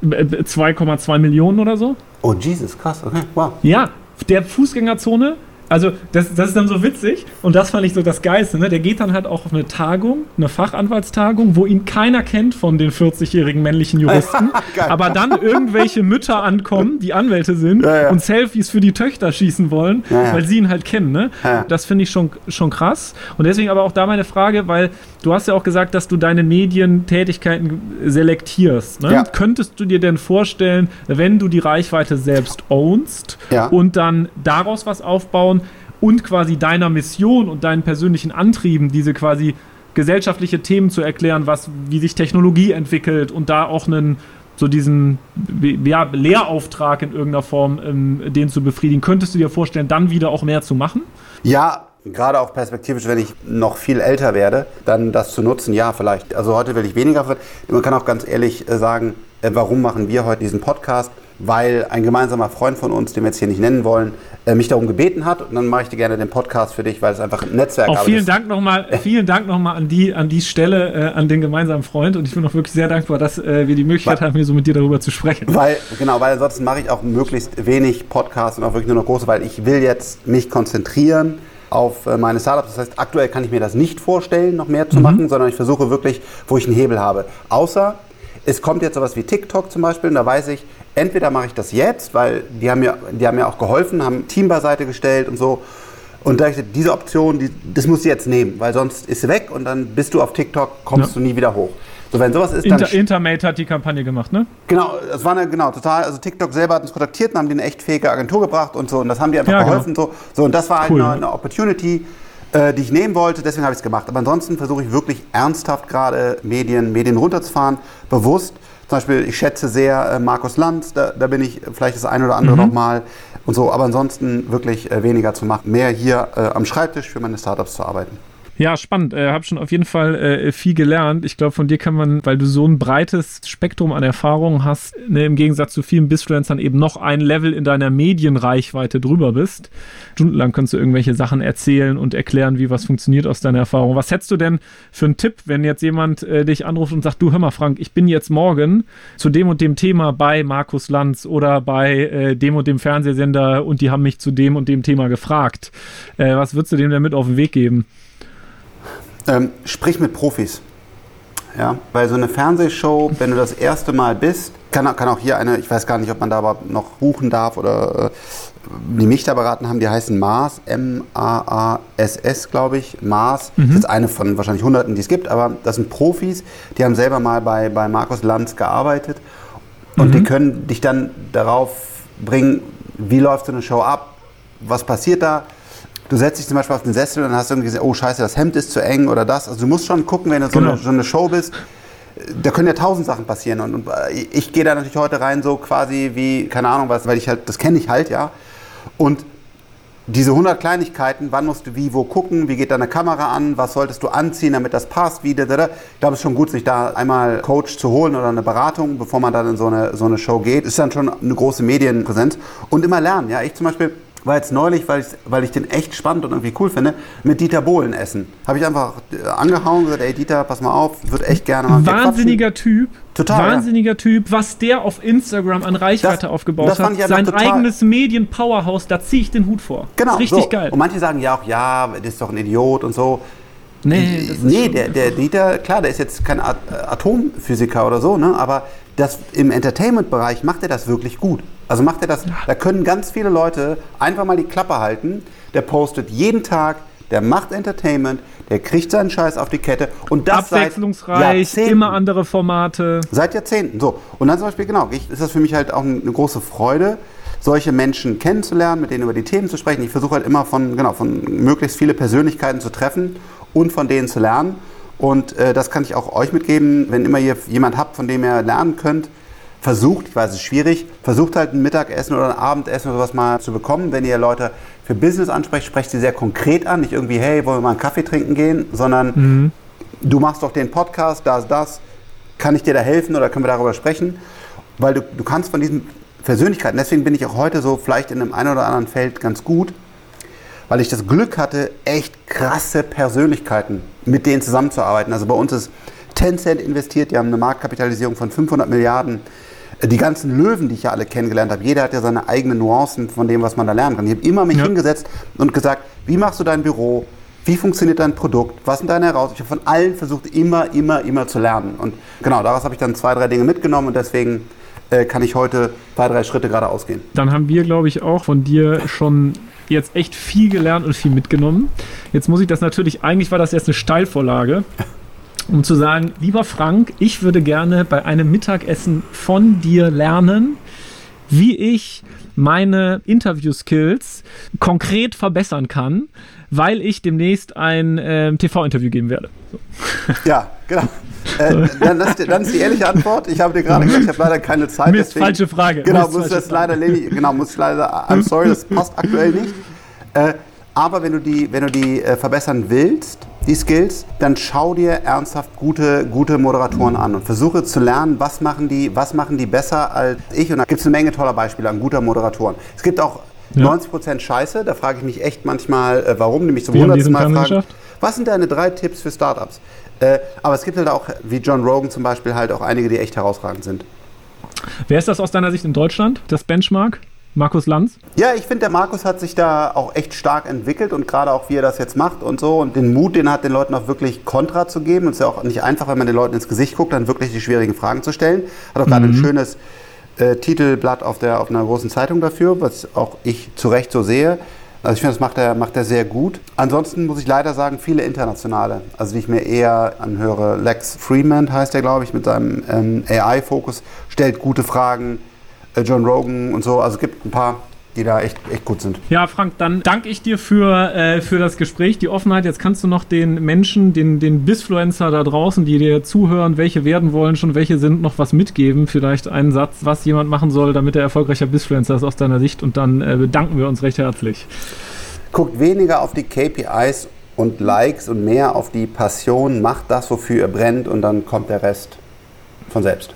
denn? äh, 2,2 Millionen oder so. Oh, Jesus, krass, okay, wow. Ja, der Fußgängerzone, also das, das ist dann so witzig und das fand ich so das Geilste. Ne? Der geht dann halt auch auf eine Tagung, eine Fachanwaltstagung, wo ihn keiner kennt von den 40-jährigen männlichen Juristen, aber dann irgendwelche Mütter ankommen, die Anwälte sind Ja, ja. und Selfies für die Töchter schießen wollen, Ja, weil sie ihn halt kennen. Ne? Das finde ich schon, schon krass. Und deswegen aber auch da meine Frage, weil du hast ja auch gesagt, dass du deine Medientätigkeiten selektierst. Ne? Könntest du dir denn vorstellen, wenn du die Reichweite selbst ownst und dann daraus was aufbauen und quasi deiner Mission und deinen persönlichen Antrieben diese quasi gesellschaftliche Themen zu erklären, was, wie sich Technologie entwickelt und da auch einen so diesen ja, Lehrauftrag in irgendeiner Form ähm, den zu befriedigen. Könntest du dir vorstellen, dann wieder auch mehr zu machen? Ja, gerade auch perspektivisch, wenn ich noch viel älter werde, dann das zu nutzen, ja, vielleicht. Also heute will ich weniger. Man kann auch ganz ehrlich äh, sagen, äh, warum machen wir heute diesen Podcast? Weil ein gemeinsamer Freund von uns, den wir jetzt hier nicht nennen wollen, äh, mich darum gebeten hat. Und dann mache ich dir gerne den Podcast für dich, weil es einfach ein Netzwerk aber vielen Dank nochmal, vielen Dank nochmal an die, an die Stelle, äh, an den gemeinsamen Freund. Und ich bin auch wirklich sehr dankbar, dass äh, wir die Möglichkeit Wa- haben, hier so mit dir darüber zu sprechen. Weil, genau, weil ansonsten mache ich auch möglichst wenig Podcasts und auch wirklich nur noch große, weil ich will jetzt mich konzentrieren auf äh, meine Startups. Das heißt, aktuell kann ich mir das nicht vorstellen, noch mehr zu machen, sondern ich versuche wirklich, wo ich einen Hebel habe. Außer es kommt jetzt sowas wie TikTok zum Beispiel und da weiß ich, entweder mache ich das jetzt, weil die haben mir, die haben mir auch geholfen, haben ein Team beiseite gestellt und so. Und da ich diese Option, die, das musst du jetzt nehmen, weil sonst ist sie weg und dann bist du auf TikTok, kommst Ja. du nie wieder hoch. So, wenn sowas ist, dann Inter Intermate hat die Kampagne gemacht, ne? Genau, das war eine, genau, total, also TikTok selber hat uns kontaktiert und haben die eine echt fähige Agentur gebracht und so und das haben die einfach Ja, genau. geholfen so. So und das war halt Cool, eine, ja. eine Opportunity, äh, die ich nehmen wollte, deswegen habe ich es gemacht. Aber ansonsten versuche ich wirklich ernsthaft gerade Medien, Medien runterzufahren, bewusst. Zum Beispiel, ich schätze sehr äh, Markus Lanz, da, da bin ich vielleicht das ein oder andere Mhm. nochmal und so, aber ansonsten wirklich äh, weniger zu machen, mehr hier äh, am Schreibtisch für meine Startups zu arbeiten. Ja, spannend. Äh, hab schon auf jeden Fall äh, viel gelernt. Ich glaube, von dir kann man, weil du so ein breites Spektrum an Erfahrungen hast, ne, im Gegensatz zu vielen Bisfluencern eben noch ein Level in deiner Medienreichweite drüber bist. Stundenlang kannst du irgendwelche Sachen erzählen und erklären, wie was funktioniert aus deiner Erfahrung. Was hättest du denn für einen Tipp, wenn jetzt jemand äh, dich anruft und sagt, du hör mal, Frank, ich bin jetzt morgen zu dem und dem Thema bei Markus Lanz oder bei äh, dem und dem Fernsehsender und die haben mich zu dem und dem Thema gefragt. Äh, was würdest du dem denn mit auf den Weg geben? Ähm, sprich mit Profis. Ja, weil so eine Fernsehshow, wenn du das erste Mal bist, kann, kann auch hier eine, ich weiß gar nicht, ob man da überhaupt noch buchen darf oder äh, die mich da beraten haben, die heißen Mars, M-A-A-S-S, glaube ich. Mars Mhm. ist jetzt eine von wahrscheinlich hunderten, die es gibt, aber das sind Profis, die haben selber mal bei, bei Markus Lanz gearbeitet und Mhm. die können dich dann darauf bringen, wie läuft so eine Show ab, was passiert da. Du setzt dich zum Beispiel auf den Sessel und dann hast du irgendwie gesehen, oh scheiße, das Hemd ist zu eng oder das. Also du musst schon gucken, wenn du so, Genau. eine, so eine Show bist, da können ja tausend Sachen passieren. Und, und äh, ich gehe da natürlich heute rein so quasi wie, keine Ahnung was, weil ich halt, das kenne ich halt, ja. Und diese 100 Kleinigkeiten, wann musst du wie, wo gucken, wie geht deine Kamera an, was solltest du anziehen, damit das passt, wie, da, da, da. Ich glaube, es ist schon gut, sich da einmal Coach zu holen oder eine Beratung, bevor man dann in so eine, so eine Show geht. Ist dann schon eine große Medienpräsenz. Und immer lernen, ja. Ich zum Beispiel war jetzt neulich, weil ich, weil ich den echt spannend und irgendwie cool finde, mit Dieter Bohlen essen. Habe ich einfach äh, angehauen und gesagt, ey Dieter, pass mal auf, würde echt gerne mal. Wahnsinniger Typ. Total, Wahnsinniger Typ. Was der auf Instagram an Reichweite Das- aufgebaut das fand hat. Sein eigenes Medien-Powerhouse, da ziehe ich den Hut vor. Genau, richtig so. geil. Und manche sagen ja auch, ja, das ist doch ein Idiot und so. Nee, das Nee, der, der Dieter, klar, der ist jetzt kein At Atomphysiker oder so, ne? aber das, im Entertainment-Bereich macht er das wirklich gut. Also macht er das, da können ganz viele Leute einfach mal die Klappe halten. Der postet jeden Tag, der macht Entertainment, der kriegt seinen Scheiß auf die Kette und das abwechslungsreich, immer andere Formate. Seit Jahrzehnten. So. Und dann zum Beispiel, genau, ich, ist das für mich halt auch eine große Freude, solche Menschen kennenzulernen, mit denen über die Themen zu sprechen. Ich versuche halt immer von, genau, von möglichst viele Persönlichkeiten zu treffen und von denen zu lernen. Und äh, das kann ich auch euch mitgeben, wenn immer ihr jemand habt, von dem ihr lernen könnt. Versucht, ich weiß, es ist schwierig, versucht halt ein Mittagessen oder ein Abendessen oder sowas mal zu bekommen. Wenn ihr Leute für Business ansprecht, sprecht sie sehr konkret an. Nicht irgendwie, hey, wollen wir mal einen Kaffee trinken gehen, sondern du machst doch den Podcast, da ist das. kann ich dir da helfen oder können wir darüber sprechen? Weil du, du kannst von diesen Persönlichkeiten, deswegen bin ich auch heute so vielleicht in einem einen oder anderen Feld ganz gut, weil ich das Glück hatte, echt krasse Persönlichkeiten mit denen zusammenzuarbeiten. Also bei uns ist Tencent investiert, die haben eine Marktkapitalisierung von 500 Milliarden. Die ganzen Löwen, die ich ja alle kennengelernt habe, jeder hat ja seine eigenen Nuancen von dem, was man da lernen kann. Ich habe immer mich ja. hingesetzt und gesagt, wie machst du dein Büro? Wie funktioniert dein Produkt? Was sind deine Herausforderungen? Ich habe von allen versucht, immer, immer, immer zu lernen. Und genau, daraus habe ich dann zwei, drei Dinge mitgenommen und deswegen äh, kann ich heute zwei, drei Schritte geradeaus gehen. Dann haben wir, glaube ich, auch von dir schon jetzt echt viel gelernt und viel mitgenommen. Jetzt muss ich das natürlich, eigentlich war das jetzt eine Steilvorlage, um zu sagen, lieber Frank, ich würde gerne bei einem Mittagessen von dir lernen, wie ich meine Interview-Skills konkret verbessern kann, weil ich demnächst ein äh, TV-Interview geben werde. So. Ja, genau. Äh, dann, das, dann, ist die ehrliche Antwort. Ich habe dir gerade gesagt, ich habe leider keine Zeit. Mist, deswegen, falsche Frage. Genau, muss das leider, genau, muss ich leider, I'm sorry, das passt aktuell nicht. Äh, aber wenn du die, wenn du die äh, verbessern willst, die Skills, dann schau dir ernsthaft gute, gute Moderatoren an und versuche zu lernen, was machen die, was machen die besser als ich. Und da gibt es eine Menge toller Beispiele an guter Moderatoren. Es gibt auch ja. 90% Scheiße, da frage ich mich echt manchmal, äh, warum, nämlich zum hundertsten Mal fragen, was sind deine drei Tipps für Startups? Äh, aber es gibt halt auch, wie John Rogan zum Beispiel, halt auch einige, die echt herausragend sind. Wer ist das aus deiner Sicht in Deutschland, das Benchmark? Markus Lanz? Ja, ich finde, der Markus hat sich da auch echt stark entwickelt und gerade auch, wie er das jetzt macht und so und den Mut, den er hat, den Leuten auch wirklich Kontra zu geben. Und es ist ja auch nicht einfach, wenn man den Leuten ins Gesicht guckt, dann wirklich die schwierigen Fragen zu stellen. Hat auch gerade mhm. ein schönes äh, Titelblatt auf, der, auf einer großen Zeitung dafür, was auch ich zu Recht so sehe. Also ich finde, das macht er, macht er sehr gut. Ansonsten muss ich leider sagen, viele internationale, also die ich mir eher anhöre. Lex Freeman heißt er, glaube ich, mit seinem ähm, AI-Fokus, stellt gute Fragen äh, John Rogan und so. Also gibt ein paar, die da echt, echt gut sind. Ja, Frank, dann danke ich dir für, äh, für das Gespräch, die Offenheit. Jetzt kannst du noch den Menschen, den, den Bisfluencer da draußen, die dir zuhören, welche werden wollen, schon welche sind, noch was mitgeben. Vielleicht einen Satz, was jemand machen soll, damit er erfolgreicher Bisfluencer ist aus deiner Sicht. Und dann äh, bedanken wir uns recht herzlich. Guckt weniger auf die KPIs und Likes und mehr auf die Passion. Macht das, wofür ihr brennt und dann kommt der Rest von selbst.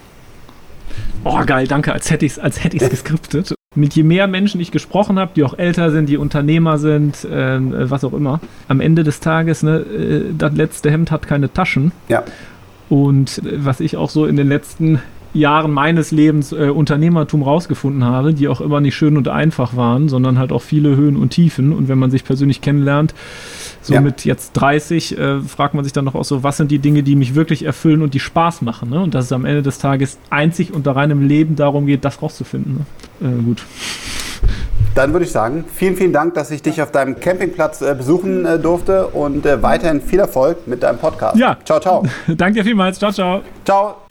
Oh, geil, danke, als hätte ich es als geskriptet. Mit je mehr Menschen ich gesprochen habe, die auch älter sind, die Unternehmer sind, äh, was auch immer, am Ende des Tages, ne, äh, das letzte Hemd hat keine Taschen. Ja. Und äh, was ich auch so in den letzten Jahren meines Lebens äh, Unternehmertum rausgefunden habe, die auch immer nicht schön und einfach waren, sondern halt auch viele Höhen und Tiefen. Und wenn man sich persönlich kennenlernt, so ja. mit jetzt 30, äh, fragt man sich dann noch auch so, was sind die Dinge, die mich wirklich erfüllen und die Spaß machen. Ne? Und dass es am Ende des Tages einzig und rein im Leben darum geht, das rauszufinden. Ne? Äh, gut. Dann würde ich sagen, vielen, vielen Dank, dass ich dich auf deinem Campingplatz äh, besuchen äh, durfte und äh, weiterhin viel Erfolg mit deinem Podcast. Ja. Ciao, ciao. Danke dir vielmals. Ciao, ciao. Ciao.